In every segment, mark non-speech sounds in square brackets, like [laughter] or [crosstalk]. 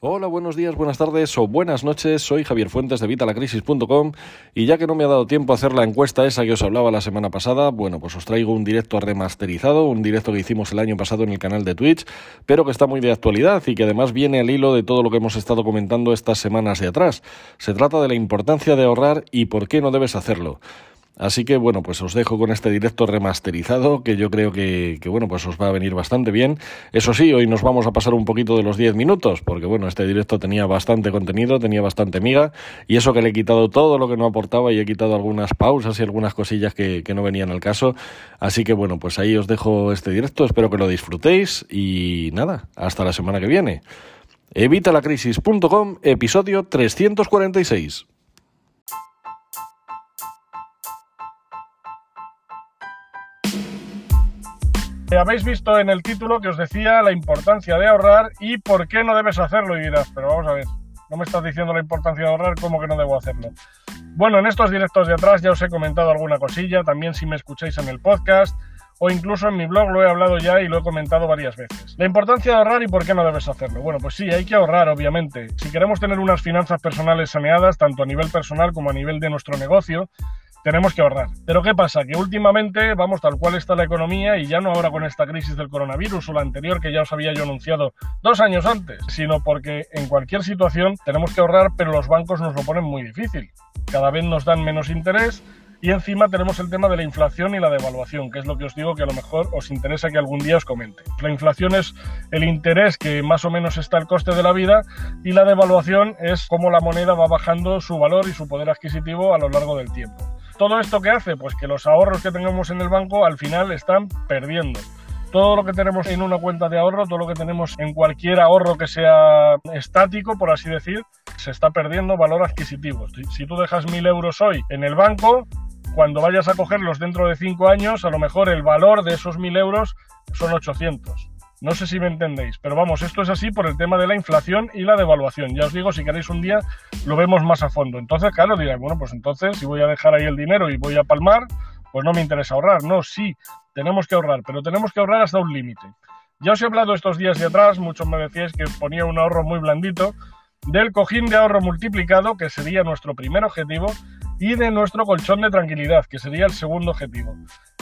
Hola, buenos días, buenas tardes o buenas noches. Soy Javier Fuentes de Vitalacrisis.com y ya que no me ha dado tiempo a hacer la encuesta esa que os hablaba la semana pasada, bueno, pues os traigo un directo remasterizado, un directo que hicimos el año pasado en el canal de Twitch, pero que está muy de actualidad y que además viene al hilo de todo lo que hemos estado comentando estas semanas de atrás. Se trata de la importancia de ahorrar y por qué no debes hacerlo. Así que bueno, pues os dejo con este directo remasterizado que yo creo que, bueno, pues os va a venir bastante bien. Eso sí, hoy nos vamos a pasar un poquito de los 10 minutos, porque bueno, este directo tenía bastante contenido, tenía bastante miga, y eso que le he quitado todo lo que no aportaba y he quitado algunas pausas y algunas cosillas que, que no venían al caso. Así que bueno, pues ahí os dejo este directo, espero que lo disfrutéis y nada, hasta la semana que viene. Evitalacrisis.com, episodio 346. Habéis visto en el título que os decía la importancia de ahorrar y por qué no debes hacerlo. Y dirás, pero vamos a ver, no me estás diciendo la importancia de ahorrar, ¿cómo que no debo hacerlo? Bueno, en estos directos de atrás ya os he comentado alguna cosilla, también si me escucháis en el podcast o incluso en mi blog lo he hablado ya y lo he comentado varias veces. La importancia de ahorrar y por qué no debes hacerlo. Bueno, pues sí, hay que ahorrar, obviamente. Si queremos tener unas finanzas personales saneadas, tanto a nivel personal como a nivel de nuestro negocio, tenemos que ahorrar. Pero ¿qué pasa? Que últimamente vamos tal cual está la economía y ya no ahora con esta crisis del coronavirus o la anterior que ya os había yo anunciado dos años antes, sino porque en cualquier situación tenemos que ahorrar, pero los bancos nos lo ponen muy difícil. Cada vez nos dan menos interés y encima tenemos el tema de la inflación y la devaluación, que es lo que os digo que a lo mejor os interesa que algún día os comente. La inflación es el interés que más o menos está el coste de la vida y la devaluación es cómo la moneda va bajando su valor y su poder adquisitivo a lo largo del tiempo. ¿Todo esto qué hace? Pues que los ahorros que tengamos en el banco al final están perdiendo. Todo lo que tenemos en una cuenta de ahorro, todo lo que tenemos en cualquier ahorro que sea estático, por así decir, se está perdiendo valor adquisitivo. Si tú dejas mil euros hoy en el banco, cuando vayas a cogerlos dentro de cinco años, a lo mejor el valor de esos mil euros son 800. No sé si me entendéis, pero vamos, esto es así por el tema de la inflación y la devaluación. Ya os digo, si queréis un día lo vemos más a fondo. Entonces, claro, diréis, bueno, pues entonces si voy a dejar ahí el dinero y voy a palmar, pues no me interesa ahorrar. No, sí, tenemos que ahorrar, pero tenemos que ahorrar hasta un límite. Ya os he hablado estos días de atrás, muchos me decíais que ponía un ahorro muy blandito, del cojín de ahorro multiplicado, que sería nuestro primer objetivo, y de nuestro colchón de tranquilidad, que sería el segundo objetivo.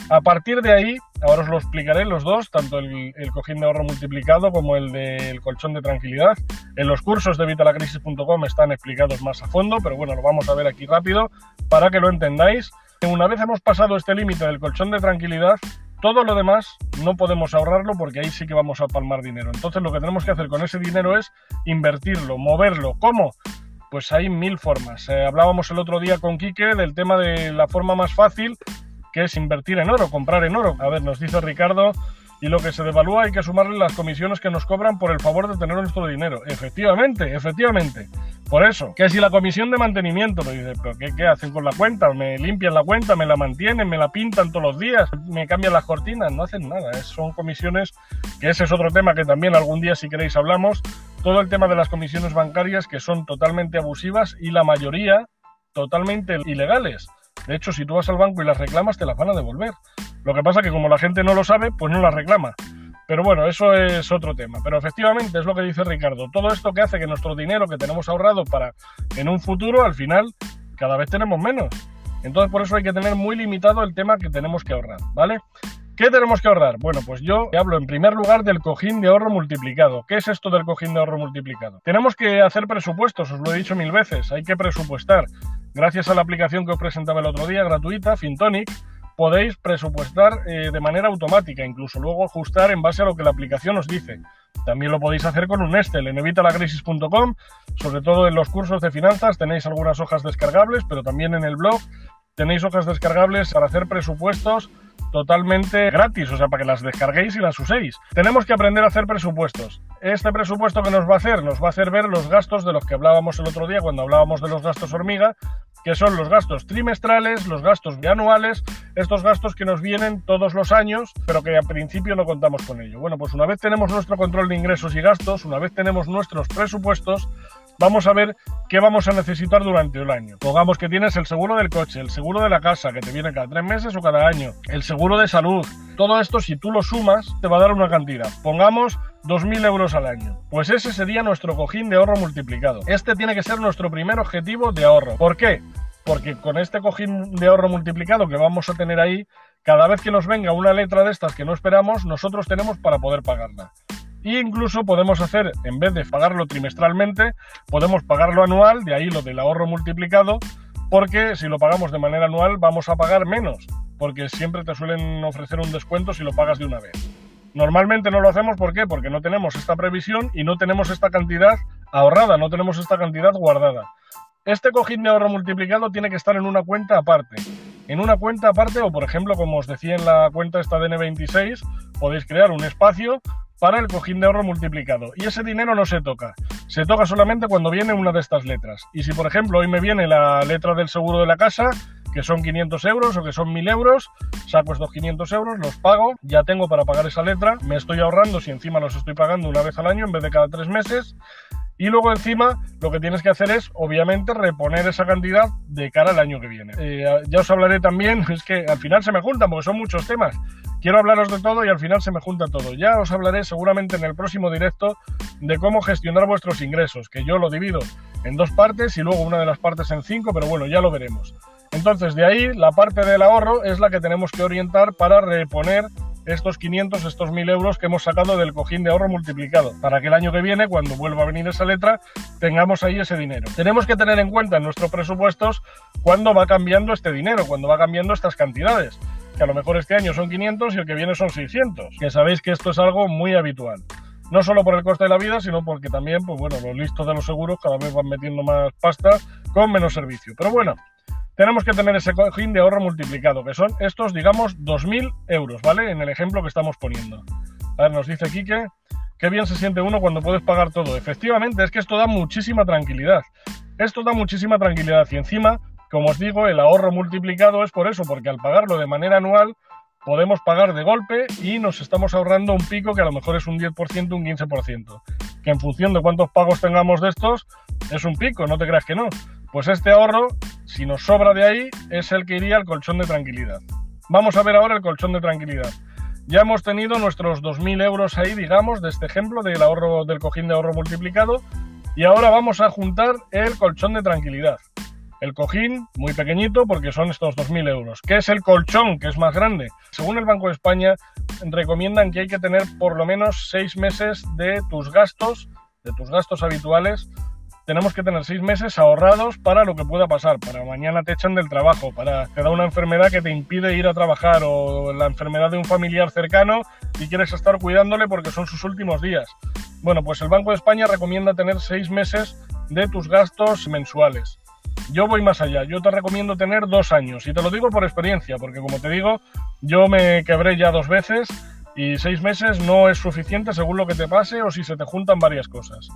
A partir de ahí, ahora os lo explicaré los dos, tanto el, cojín de ahorro multiplicado como el del colchón de tranquilidad. En los cursos de vitalacrisis.com están explicados más a fondo, pero bueno, lo vamos a ver aquí rápido para que lo entendáis. Una vez hemos pasado este límite del colchón de tranquilidad, todo lo demás no podemos ahorrarlo porque ahí sí que vamos a palmar dinero. Entonces lo que tenemos que hacer con ese dinero es invertirlo, moverlo. ¿Cómo? Pues hay mil formas. Eh, hablábamos el otro día con Quique del tema de la forma más fácil, que es invertir en oro, comprar en oro. A ver, nos dice Ricardo, y lo que se devalúa hay que sumarle las comisiones que nos cobran por el favor de tener nuestro dinero. Efectivamente, efectivamente. Por eso, que si la comisión de mantenimiento, lo dice, pero ¿qué, ¿qué, hacen con la cuenta? ¿Me limpian la cuenta? ¿Me la mantienen? ¿Me la pintan todos los días? ¿Me cambian las cortinas? No hacen nada. son comisiones, que ese es otro tema que también algún día si queréis hablamos. Todo el tema de las comisiones bancarias que son totalmente abusivas y la mayoría totalmente ilegales. De hecho, si tú vas al banco y las reclamas, te las van a devolver. Lo que pasa es que como la gente no lo sabe, pues no las reclama. Pero bueno, eso es otro tema. Pero efectivamente es lo que dice Ricardo. Todo esto que hace que nuestro dinero que tenemos ahorrado para en un futuro, al final, cada vez tenemos menos. Entonces por eso hay que tener muy limitado el tema que tenemos que ahorrar, ¿vale? ¿Qué tenemos que ahorrar? Bueno, pues yo hablo en primer lugar del cojín de ahorro multiplicado. ¿Qué es esto del cojín de ahorro multiplicado? Tenemos que hacer presupuestos, os lo he dicho mil veces, hay que presupuestar. Gracias a la aplicación que os presentaba el otro día, gratuita, Fintonic, podéis presupuestar eh, de manera automática, incluso luego ajustar en base a lo que la aplicación os dice. También lo podéis hacer con un Excel en evitalacrisis.com, sobre todo en los cursos de finanzas tenéis algunas hojas descargables, pero también en el blog tenéis hojas descargables para hacer presupuestos totalmente gratis, o sea, para que las descarguéis y las uséis. Tenemos que aprender a hacer presupuestos. Este presupuesto que nos va a hacer, nos va a hacer ver los gastos de los que hablábamos el otro día cuando hablábamos de los gastos hormiga, que son los gastos trimestrales, los gastos anuales, estos gastos que nos vienen todos los años, pero que al principio no contamos con ello. Bueno, pues una vez tenemos nuestro control de ingresos y gastos, una vez tenemos nuestros presupuestos, vamos a ver qué vamos a necesitar durante el año. Pongamos que tienes el seguro del coche, el seguro de la casa, que te viene cada tres meses o cada año, el seguro de salud. Todo esto, si tú lo sumas, te va a dar una cantidad. Pongamos 2.000 euros al año. Pues ese sería nuestro cojín de ahorro multiplicado. Este tiene que ser nuestro primer objetivo de ahorro. ¿Por qué? Porque con este cojín de ahorro multiplicado que vamos a tener ahí, cada vez que nos venga una letra de estas que no esperamos, nosotros tenemos para poder pagarla. E incluso podemos hacer, en vez de pagarlo trimestralmente, podemos pagarlo anual, de ahí lo del ahorro multiplicado, porque si lo pagamos de manera anual vamos a pagar menos, porque siempre te suelen ofrecer un descuento si lo pagas de una vez. Normalmente no lo hacemos, ¿por qué? Porque no tenemos esta previsión y no tenemos esta cantidad ahorrada, no tenemos esta cantidad guardada. Este cojín de ahorro multiplicado tiene que estar en una cuenta aparte. En una cuenta aparte, o por ejemplo, como os decía en la cuenta esta de N26, podéis crear un espacio para el cojín de ahorro multiplicado. Y ese dinero no se toca. Se toca solamente cuando viene una de estas letras. Y si, por ejemplo, hoy me viene la letra del seguro de la casa, que son 500 euros o que son 1000 euros, saco estos 500 euros, los pago, ya tengo para pagar esa letra, me estoy ahorrando si encima los estoy pagando una vez al año en vez de cada tres meses. Y luego encima lo que tienes que hacer es, obviamente, reponer esa cantidad de cara al año que viene. Eh, ya os hablaré también, [laughs] es que al final se me juntan porque son muchos temas. Quiero hablaros de todo y al final se me junta todo. Ya os hablaré seguramente en el próximo directo de cómo gestionar vuestros ingresos, que yo lo divido en dos partes y luego una de las partes en cinco, pero bueno, ya lo veremos. Entonces, de ahí la parte del ahorro es la que tenemos que orientar para reponer estos 500, estos 1000 euros que hemos sacado del cojín de ahorro multiplicado, para que el año que viene, cuando vuelva a venir esa letra, tengamos ahí ese dinero. Tenemos que tener en cuenta en nuestros presupuestos cuándo va cambiando este dinero, cuando va cambiando estas cantidades, que a lo mejor este año son 500 y el que viene son 600, que sabéis que esto es algo muy habitual. No solo por el coste de la vida, sino porque también, pues bueno, los listos de los seguros cada vez van metiendo más pasta con menos servicio. Pero bueno, tenemos que tener ese cojín de ahorro multiplicado, que son estos, digamos, 2.000 euros, ¿vale? En el ejemplo que estamos poniendo. A ver, nos dice Quique, qué bien se siente uno cuando puedes pagar todo. Efectivamente, es que esto da muchísima tranquilidad. Esto da muchísima tranquilidad y encima, como os digo, el ahorro multiplicado es por eso, porque al pagarlo de manera anual podemos pagar de golpe y nos estamos ahorrando un pico que a lo mejor es un 10%, un 15%. Que en función de cuántos pagos tengamos de estos, es un pico, no te creas que no. Pues este ahorro, si nos sobra de ahí, es el que iría al colchón de tranquilidad. Vamos a ver ahora el colchón de tranquilidad. Ya hemos tenido nuestros 2.000 euros ahí, digamos, de este ejemplo del ahorro del cojín de ahorro multiplicado. Y ahora vamos a juntar el colchón de tranquilidad. El cojín, muy pequeñito, porque son estos 2.000 euros. ¿Qué es el colchón, que es más grande? Según el Banco de España, recomiendan que hay que tener por lo menos seis meses de tus gastos, de tus gastos habituales, tenemos que tener seis meses ahorrados para lo que pueda pasar, para mañana te echan del trabajo, para te da una enfermedad que te impide ir a trabajar o la enfermedad de un familiar cercano y quieres estar cuidándole porque son sus últimos días. Bueno, pues el Banco de España recomienda tener seis meses de tus gastos mensuales. Yo voy más allá, yo te recomiendo tener dos años y te lo digo por experiencia, porque como te digo, yo me quebré ya dos veces y seis meses no es suficiente según lo que te pase o si se te juntan varias cosas.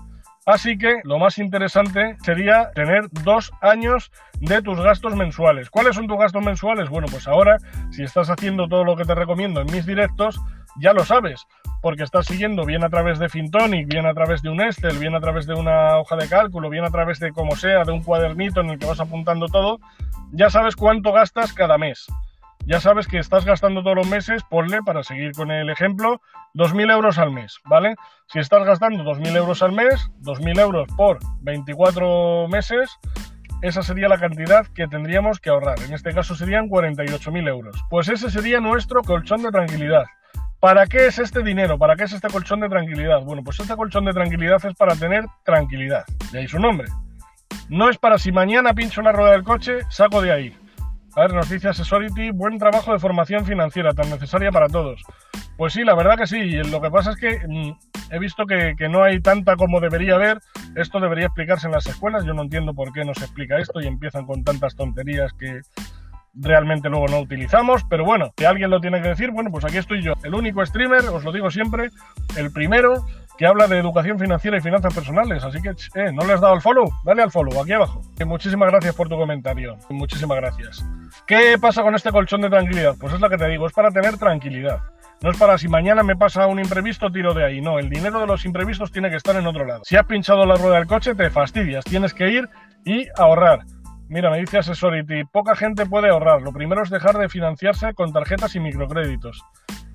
Así que lo más interesante sería tener dos años de tus gastos mensuales. ¿Cuáles son tus gastos mensuales? Bueno, pues ahora, si estás haciendo todo lo que te recomiendo en mis directos, ya lo sabes, porque estás siguiendo bien a través de Fintonic, bien a través de un Excel, bien a través de una hoja de cálculo, bien a través de como sea, de un cuadernito en el que vas apuntando todo, ya sabes cuánto gastas cada mes ya sabes que estás gastando todos los meses, ponle, para seguir con el ejemplo, 2.000 euros al mes, ¿vale? Si estás gastando 2.000 euros al mes, 2.000 euros por 24 meses, esa sería la cantidad que tendríamos que ahorrar. En este caso serían 48.000 euros. Pues ese sería nuestro colchón de tranquilidad. ¿Para qué es este dinero? ¿Para qué es este colchón de tranquilidad? Bueno, pues este colchón de tranquilidad es para tener tranquilidad. De ahí su nombre. No es para si mañana pincho la rueda del coche, saco de ahí. A ver, nos dice buen trabajo de formación financiera, tan necesaria para todos. Pues sí, la verdad que sí. Lo que pasa es que mm, he visto que, que, no hay tanta como debería haber. Esto debería explicarse en las escuelas. Yo no entiendo por qué no se explica esto y empiezan con tantas tonterías que realmente luego no utilizamos. Pero bueno, si alguien lo tiene que decir, bueno, pues aquí estoy yo. El único streamer, os lo digo siempre, el primero que habla de educación financiera y finanzas personales. Así que, eh, ¿no le has dado al follow? Dale al follow, aquí abajo. Y muchísimas gracias por tu comentario. Muchísimas gracias. ¿Qué pasa con este colchón de tranquilidad? Pues es lo que te digo, es para tener tranquilidad. No es para si mañana me pasa un imprevisto, tiro de ahí. No, el dinero de los imprevistos tiene que estar en otro lado. Si has pinchado la rueda del coche, te fastidias. Tienes que ir y ahorrar. Mira, me dice Accessority, poca gente puede ahorrar. Lo primero es dejar de financiarse con tarjetas y microcréditos.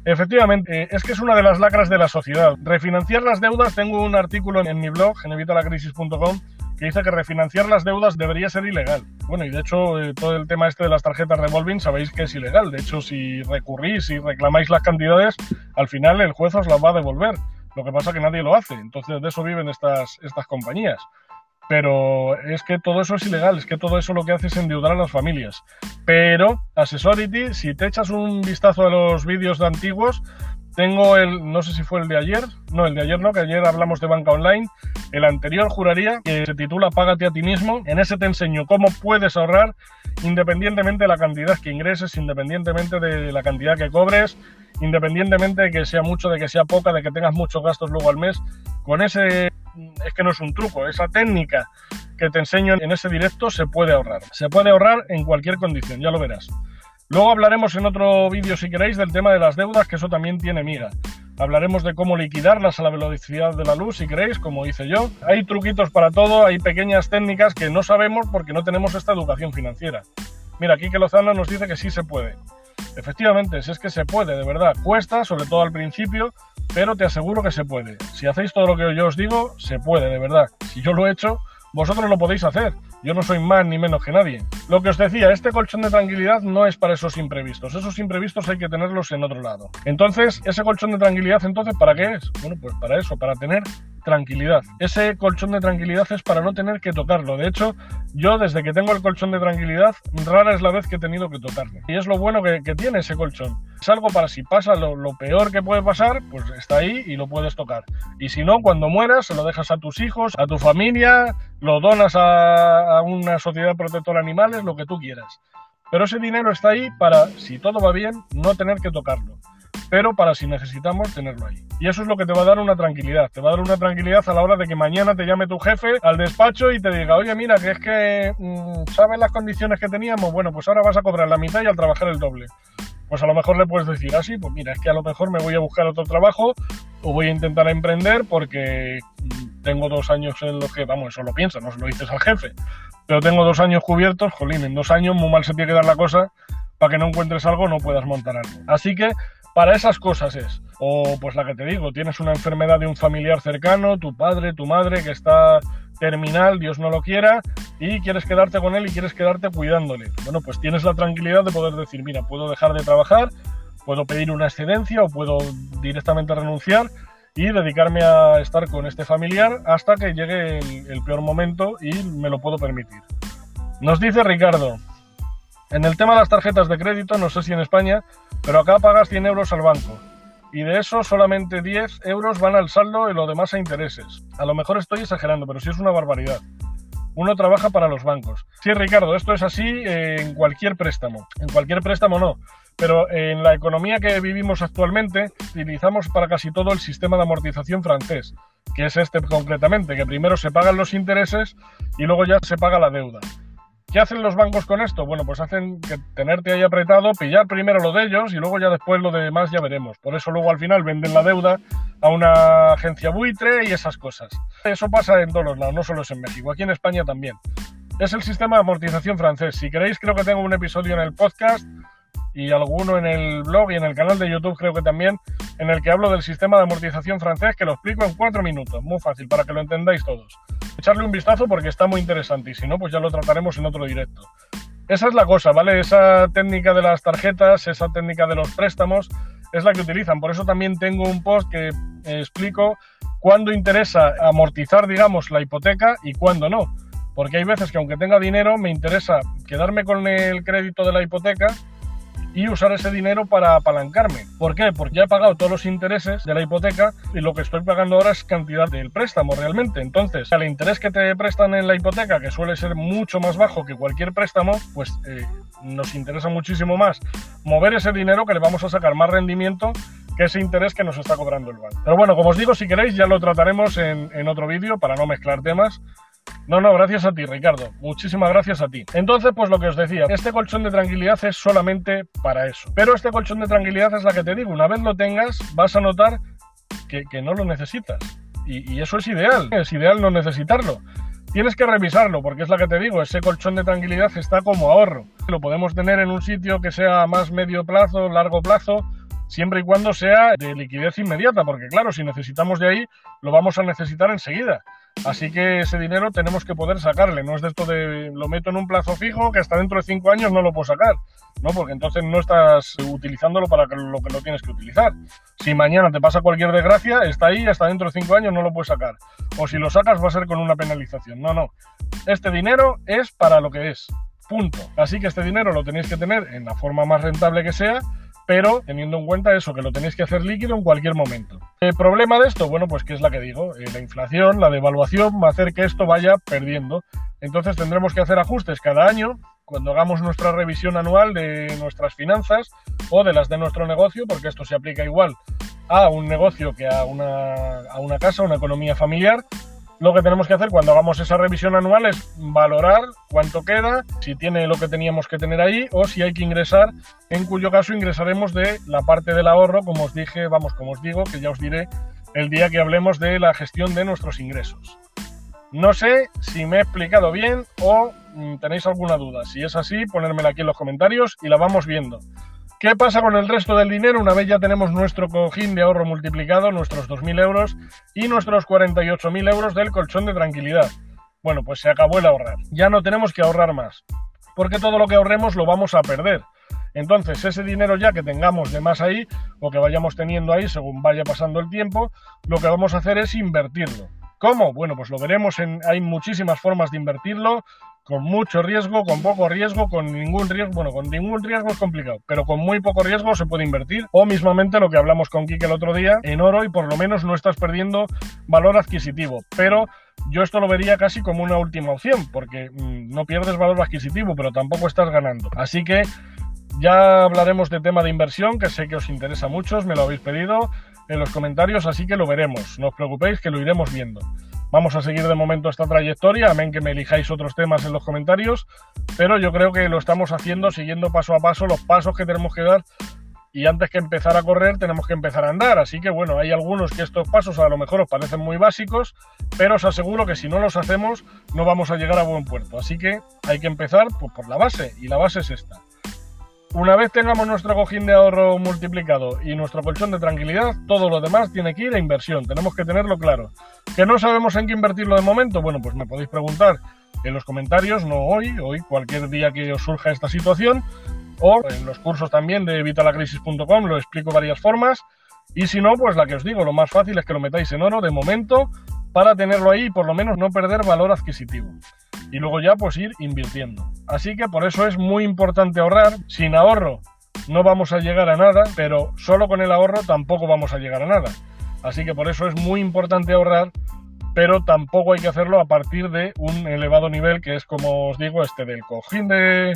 Efectivamente, es que es una de las lacras de la sociedad. Refinanciar las deudas, tengo un artículo en mi blog, en evitalacrisis.com, que dice que refinanciar las deudas debería ser ilegal. Bueno, y de hecho eh, todo el tema este de las tarjetas revolving sabéis que es ilegal. De hecho, si recurrís y reclamáis las cantidades, al final el juez os las va a devolver. Lo que pasa es que nadie lo hace. Entonces de eso viven estas, estas compañías. Pero es que todo eso es ilegal, es que todo eso lo que hace es endeudar a las familias. Pero, Accessority, si te echas un vistazo a los vídeos de antiguos, tengo el, no sé si fue el de ayer, no, el de ayer no, que ayer hablamos de banca online. El anterior juraría que se titula Págate a ti mismo. En ese te enseño cómo puedes ahorrar independientemente de la cantidad que ingreses, independientemente de la cantidad que cobres, independientemente de que sea mucho, de que sea poca, de que tengas muchos gastos luego al mes. Con ese, es que no es un truco, esa técnica que te enseño en ese directo se puede ahorrar. Se puede ahorrar en cualquier condición, ya lo verás. Luego hablaremos en otro vídeo, si queréis, del tema de las deudas, que eso también tiene miga. Hablaremos de cómo liquidarlas a la velocidad de la luz, si queréis, como hice yo. Hay truquitos para todo, hay pequeñas técnicas que no sabemos porque no tenemos esta educación financiera. Mira, aquí que Lozano nos dice que sí se puede. Efectivamente, si es que se puede, de verdad. Cuesta, sobre todo al principio, pero te aseguro que se puede. Si hacéis todo lo que yo os digo, se puede, de verdad. Si yo lo he hecho, vosotros lo podéis hacer. Yo no soy más ni menos que nadie. Lo que os decía, este colchón de tranquilidad no es para esos imprevistos. Esos imprevistos hay que tenerlos en otro lado. Entonces, ese colchón de tranquilidad, entonces, ¿para qué es? Bueno, pues para eso, para tener tranquilidad. Ese colchón de tranquilidad es para no tener que tocarlo. De hecho, yo desde que tengo el colchón de tranquilidad, rara es la vez que he tenido que tocarlo. Y es lo bueno que, tiene ese colchón. Es algo para si pasa lo, peor que puede pasar, pues está ahí y lo puedes tocar. Y si no, cuando mueras, se lo dejas a tus hijos, a tu familia, lo donas a, a una sociedad protectora de animales, lo que tú quieras. Pero ese dinero está ahí para, si todo va bien, no tener que tocarlo pero para si necesitamos tenerlo ahí. Y eso es lo que te va a dar una tranquilidad. Te va a dar una tranquilidad a la hora de que mañana te llame tu jefe al despacho y te diga, oye, mira, que es que, mm, ¿sabes las condiciones que teníamos? Bueno, pues ahora vas a cobrar la mitad y al trabajar el doble. Pues a lo mejor le puedes decir así, pues mira, es que a lo mejor me voy a buscar otro trabajo o voy a intentar emprender porque mm, tengo dos años en los que, vamos, eso lo piensas, no se lo dices al jefe, pero tengo dos años cubiertos, jolín, en dos años muy mal se tiene que dar la cosa para que no encuentres algo no puedas montar algo. Así que para esas cosas es. O pues la que te digo, tienes una enfermedad de un familiar cercano, tu padre, tu madre, que está terminal, Dios no lo quiera, y quieres quedarte con él y quieres quedarte cuidándole. Bueno, pues tienes la tranquilidad de poder decir, mira, puedo dejar de trabajar, puedo pedir una excedencia o puedo directamente renunciar y dedicarme a estar con este familiar hasta que llegue el, el peor momento y me lo puedo permitir. Nos dice Ricardo, en el tema de las tarjetas de crédito, no sé si en España, pero acá pagas 100 euros al banco. Y de eso solamente 10 euros van al saldo y lo demás a intereses. A lo mejor estoy exagerando, pero sí es una barbaridad. Uno trabaja para los bancos. Sí, Ricardo, esto es así en cualquier préstamo. En cualquier préstamo no. Pero en la economía que vivimos actualmente, utilizamos para casi todo el sistema de amortización francés, que es este concretamente, que primero se pagan los intereses y luego ya se paga la deuda. ¿Qué hacen los bancos con esto? Bueno, pues hacen que tenerte ahí apretado, pillar primero lo de ellos y luego ya después lo demás ya veremos. Por eso luego al final venden la deuda a una agencia buitre y esas cosas. Eso pasa en todos los lados, no solo es en México, aquí en España también. Es el sistema de amortización francés. Si queréis, creo que tengo un episodio en el podcast y alguno en el blog y en el canal de YouTube creo que también, en el que hablo del sistema de amortización francés, que lo explico en cuatro minutos, muy fácil, para que lo entendáis todos echarle un vistazo porque está muy interesante y si no, pues ya lo trataremos en otro directo. Esa es la cosa, ¿vale? Esa técnica de las tarjetas, esa técnica de los préstamos, es la que utilizan. Por eso también tengo un post que explico cuándo interesa amortizar, digamos, la hipoteca y cuándo no. Porque hay veces que aunque tenga dinero, me interesa quedarme con el crédito de la hipoteca y usar ese dinero para apalancarme. ¿Por qué? Porque ya he pagado todos los intereses de la hipoteca y lo que estoy pagando ahora es cantidad del préstamo realmente. Entonces, el interés que te prestan en la hipoteca, que suele ser mucho más bajo que cualquier préstamo, pues eh, nos interesa muchísimo más mover ese dinero que le vamos a sacar más rendimiento que ese interés que nos está cobrando el banco. Pero bueno, como os digo, si queréis ya lo trataremos en, en otro vídeo para no mezclar temas. No, no, gracias a ti, Ricardo. Muchísimas gracias a ti. Entonces, pues lo que os decía, este colchón de tranquilidad es solamente para eso. Pero este colchón de tranquilidad es la que te digo, una vez lo tengas, vas a notar que, no lo necesitas. Y, y, eso es ideal, es ideal no necesitarlo. Tienes que revisarlo, porque es la que te digo, ese colchón de tranquilidad está como ahorro. Lo podemos tener en un sitio que sea más medio plazo, largo plazo, siempre y cuando sea de liquidez inmediata, porque claro, si necesitamos de ahí, lo vamos a necesitar enseguida. Así que ese dinero tenemos que poder sacarle, no es de esto de lo meto en un plazo fijo que hasta dentro de cinco años no lo puedo sacar, ¿no? Porque entonces no estás utilizándolo para lo que lo tienes que utilizar. Si mañana te pasa cualquier desgracia, está ahí, hasta dentro de cinco años no lo puedes sacar. O si lo sacas va a ser con una penalización. No, no. Este dinero es para lo que es. Punto. Así que este dinero lo tenéis que tener en la forma más rentable que sea pero teniendo en cuenta eso, que lo tenéis que hacer líquido en cualquier momento. ¿El problema de esto? Bueno, pues que es la que digo, eh, la inflación, la devaluación va a hacer que esto vaya perdiendo. Entonces tendremos que hacer ajustes cada año cuando hagamos nuestra revisión anual de nuestras finanzas o de las de nuestro negocio, porque esto se aplica igual a un negocio que a una, a una casa, una economía familiar, lo que tenemos que hacer cuando hagamos esa revisión anual es valorar cuánto queda, si tiene lo que teníamos que tener ahí o si hay que ingresar, en cuyo caso ingresaremos de la parte del ahorro, como os dije, vamos, como os digo, que ya os diré el día que hablemos de la gestión de nuestros ingresos. No sé si me he explicado bien o mm, tenéis alguna duda. Si es así, ponérmela aquí en los comentarios y la vamos viendo. ¿Qué pasa con el resto del dinero una vez ya tenemos nuestro cojín de ahorro multiplicado, nuestros 2.000 euros y nuestros 48.000 euros del colchón de tranquilidad? Bueno, pues se acabó el ahorrar. Ya no tenemos que ahorrar más, porque todo lo que ahorremos lo vamos a perder. Entonces, ese dinero ya que tengamos de más ahí o que vayamos teniendo ahí según vaya pasando el tiempo, lo que vamos a hacer es invertirlo. ¿Cómo? Bueno, pues lo veremos hay muchísimas formas de invertirlo con mucho riesgo, con poco riesgo, con ningún riesgo, bueno, con ningún riesgo es complicado, pero con muy poco riesgo se puede invertir, o mismamente lo que hablamos con Kike el otro día, en oro y por lo menos no estás perdiendo valor adquisitivo, pero yo esto lo vería casi como una última opción, porque mm, no pierdes valor adquisitivo, pero tampoco estás ganando. Así que ya hablaremos de tema de inversión, que sé que os interesa mucho, me lo habéis pedido en los comentarios, así que lo veremos, no os preocupéis que lo iremos viendo. Vamos a seguir de momento esta trayectoria, amén que me elijáis otros temas en los comentarios, pero yo creo que lo estamos haciendo siguiendo paso a paso los pasos que tenemos que dar y antes que empezar a correr tenemos que empezar a andar. Así que bueno, hay algunos que estos pasos a lo mejor os parecen muy básicos, pero os aseguro que si no los hacemos no vamos a llegar a buen puerto. Así que hay que empezar pues, por la base y la base es esta. Una vez tengamos nuestro cojín de ahorro multiplicado y nuestro colchón de tranquilidad, todo lo demás tiene que ir a inversión, tenemos que tenerlo claro. ¿Que no sabemos en qué invertirlo de momento? Bueno, pues me podéis preguntar en los comentarios, no hoy, hoy cualquier día que os surja esta situación, o en los cursos también de vitalacrisis.com lo explico varias formas, y si no, pues la que os digo, lo más fácil es que lo metáis en oro de momento para tenerlo ahí y por lo menos no perder valor adquisitivo y luego ya pues ir invirtiendo. Así que por eso es muy importante ahorrar. Sin ahorro no vamos a llegar a nada, pero solo con el ahorro tampoco vamos a llegar a nada. Así que por eso es muy importante ahorrar, pero tampoco hay que hacerlo a partir de un elevado nivel que es como os digo este del cojín de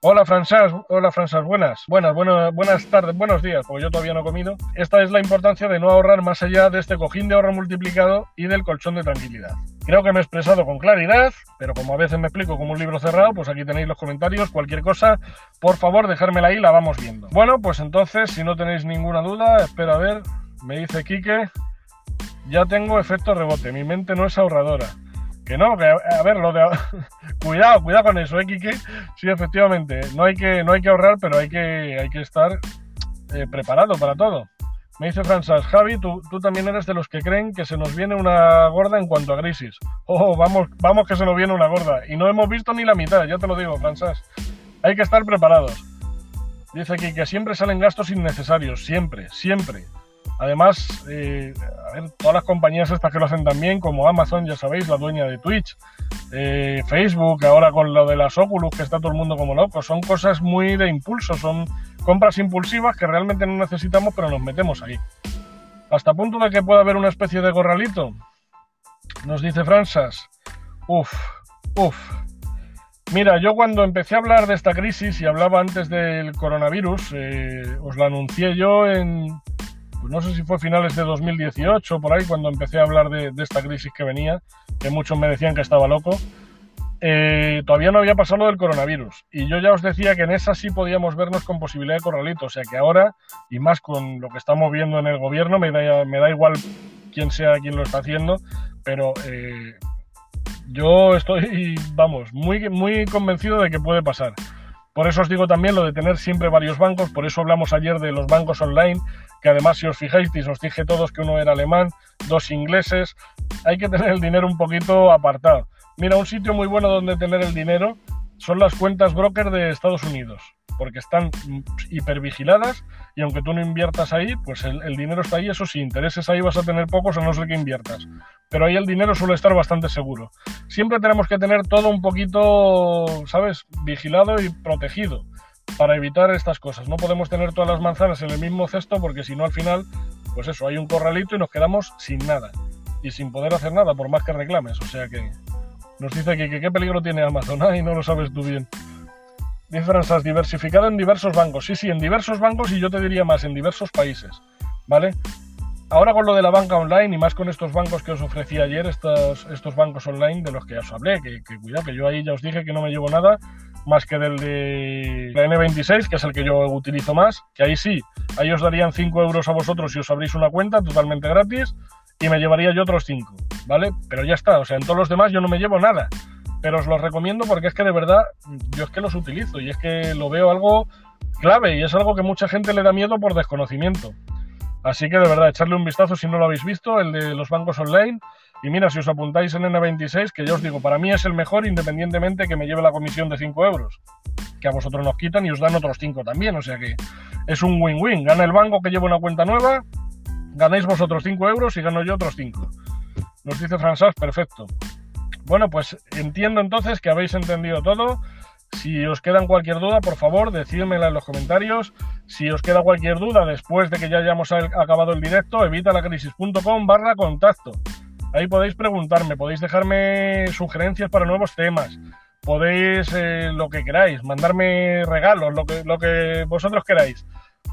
Hola Fransas, hola Fransas, buenas, buenas, buenas, buenas tardes, buenos días, porque yo todavía no he comido. Esta es la importancia de no ahorrar más allá de este cojín de ahorro multiplicado y del colchón de tranquilidad. Creo que me he expresado con claridad, pero como a veces me explico como un libro cerrado, pues aquí tenéis los comentarios, cualquier cosa, por favor dejármela ahí, la vamos viendo. Bueno, pues entonces, si no tenéis ninguna duda, espera a ver, me dice Quique, ya tengo efecto rebote, mi mente no es ahorradora. Que no, que a ver, lo de [laughs] cuidado, cuidado con eso, ¿eh? Sí, efectivamente, no hay que, no hay que ahorrar, pero hay que, hay que estar eh, preparado para todo. Me dice Fransas, Javi, tú, tú también eres de los que creen que se nos viene una gorda en cuanto a crisis. Oh, vamos, vamos que se nos viene una gorda. Y no hemos visto ni la mitad, ya te lo digo, Fransas. Hay que estar preparados. Dice aquí que siempre salen gastos innecesarios, siempre, siempre. Además, eh, a ver, todas las compañías estas que lo hacen también, como Amazon, ya sabéis, la dueña de Twitch, eh, Facebook, ahora con lo de las Oculus, que está todo el mundo como loco, son cosas muy de impulso, son compras impulsivas que realmente no necesitamos, pero nos metemos ahí. Hasta punto de que pueda haber una especie de gorralito. Nos dice Fransas. Uf, uf. Mira, yo cuando empecé a hablar de esta crisis y hablaba antes del coronavirus, eh, os la anuncié yo en, pues no sé si fue finales de 2018, por ahí, cuando empecé a hablar de, esta crisis que venía, que muchos me decían que estaba loco. Eh, todavía no había pasado lo del coronavirus. Y yo ya os decía que en esa sí podíamos vernos con posibilidad de corralito. O sea que ahora, y más con lo que estamos viendo en el gobierno, me da, me da igual quién sea quien lo está haciendo, pero eh, yo estoy, vamos, muy, muy convencido de que puede pasar. Por eso os digo también lo de tener siempre varios bancos, por eso hablamos ayer de los bancos online, que además si os fijáis, os dije todos que uno era alemán, dos ingleses, hay que tener el dinero un poquito apartado. Mira, un sitio muy bueno donde tener el dinero son las cuentas broker de Estados Unidos, porque están hipervigiladas y aunque tú no inviertas ahí, pues el, dinero está ahí, eso sí, intereses ahí vas a tener pocos a no ser que inviertas, pero ahí el dinero suele estar bastante seguro. Siempre tenemos que tener todo un poquito, ¿sabes?, vigilado y protegido para evitar estas cosas. No podemos tener todas las manzanas en el mismo cesto porque si no al final, pues eso, hay un corralito y nos quedamos sin nada y sin poder hacer nada por más que reclames, o sea que nos dice aquí que qué peligro tiene Amazon. y no lo sabes tú bien. Dice Fransas, diversificado en diversos bancos. Sí, sí, en diversos bancos y yo te diría más, en diversos países. ¿Vale? Ahora con lo de la banca online y más con estos bancos que os ofrecí ayer, estos, estos bancos online de los que os hablé, que, que cuidado, que yo ahí ya os dije que no me llevo nada más que del de la N26, que es el que yo utilizo más, que ahí sí, ahí os darían 5 euros a vosotros si os abrís una cuenta totalmente gratis y me llevaría yo otros 5, ¿vale? Pero ya está, o sea, en todos los demás yo no me llevo nada. Pero os los recomiendo porque es que de verdad yo es que los utilizo y es que lo veo algo clave y es algo que mucha gente le da miedo por desconocimiento. Así que de verdad, echarle un vistazo si no lo habéis visto, el de los bancos online. Y mira, si os apuntáis en N26, que ya os digo, para mí es el mejor independientemente que me lleve la comisión de 5 euros, que a vosotros nos quitan y os dan otros 5 también. O sea que es un win-win. Gana el banco que lleva una cuenta nueva ganáis vosotros 5 euros y gano yo otros 5. Nos dice François, perfecto. Bueno, pues entiendo entonces que habéis entendido todo. Si os queda cualquier duda, por favor, decídmela en los comentarios. Si os queda cualquier duda después de que ya hayamos acabado el directo, evitalacrisis.com barra contacto. Ahí podéis preguntarme, podéis dejarme sugerencias para nuevos temas, podéis eh, lo que queráis, mandarme regalos, lo que, lo que vosotros queráis.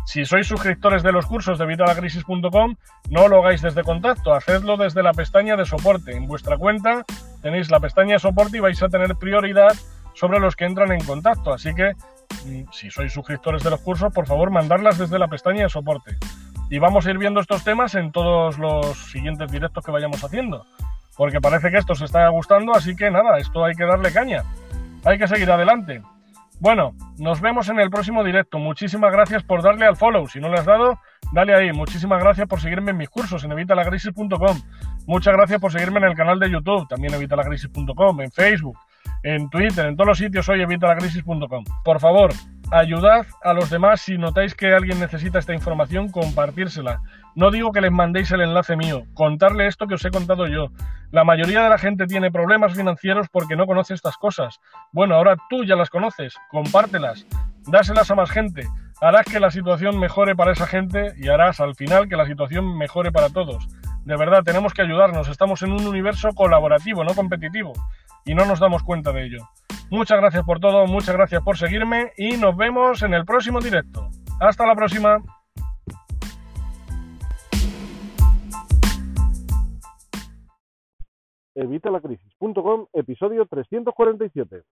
Si sois suscriptores de los cursos de vitalacrisis.com, no lo hagáis desde contacto, hacedlo desde la pestaña de soporte. En vuestra cuenta tenéis la pestaña de soporte y vais a tener prioridad sobre los que entran en contacto. Así que, mm, si sois suscriptores de los cursos, por favor, mandarlas desde la pestaña de soporte. Y vamos a ir viendo estos temas en todos los siguientes directos que vayamos haciendo. Porque parece que esto se está gustando, así que nada, esto hay que darle caña. Hay que seguir adelante. Bueno, nos vemos en el próximo directo. Muchísimas gracias por darle al follow. Si no le has dado, dale ahí. Muchísimas gracias por seguirme en mis cursos en evitalacrisis.com. Muchas gracias por seguirme en el canal de YouTube, también evitalacrisis.com, en Facebook, en Twitter, en todos los sitios soy evitalacrisis.com. Por favor, ayudad a los demás si notáis que alguien necesita esta información, compartírsela. No digo que les mandéis el enlace mío, contarle esto que os he contado yo. La mayoría de la gente tiene problemas financieros porque no conoce estas cosas. Bueno, ahora tú ya las conoces, compártelas, dáselas a más gente. Harás que la situación mejore para esa gente y harás al final que la situación mejore para todos. De verdad, tenemos que ayudarnos. Estamos en un universo colaborativo, no competitivo. Y no nos damos cuenta de ello. Muchas gracias por todo, muchas gracias por seguirme y nos vemos en el próximo directo. Hasta la próxima. Episodio 347.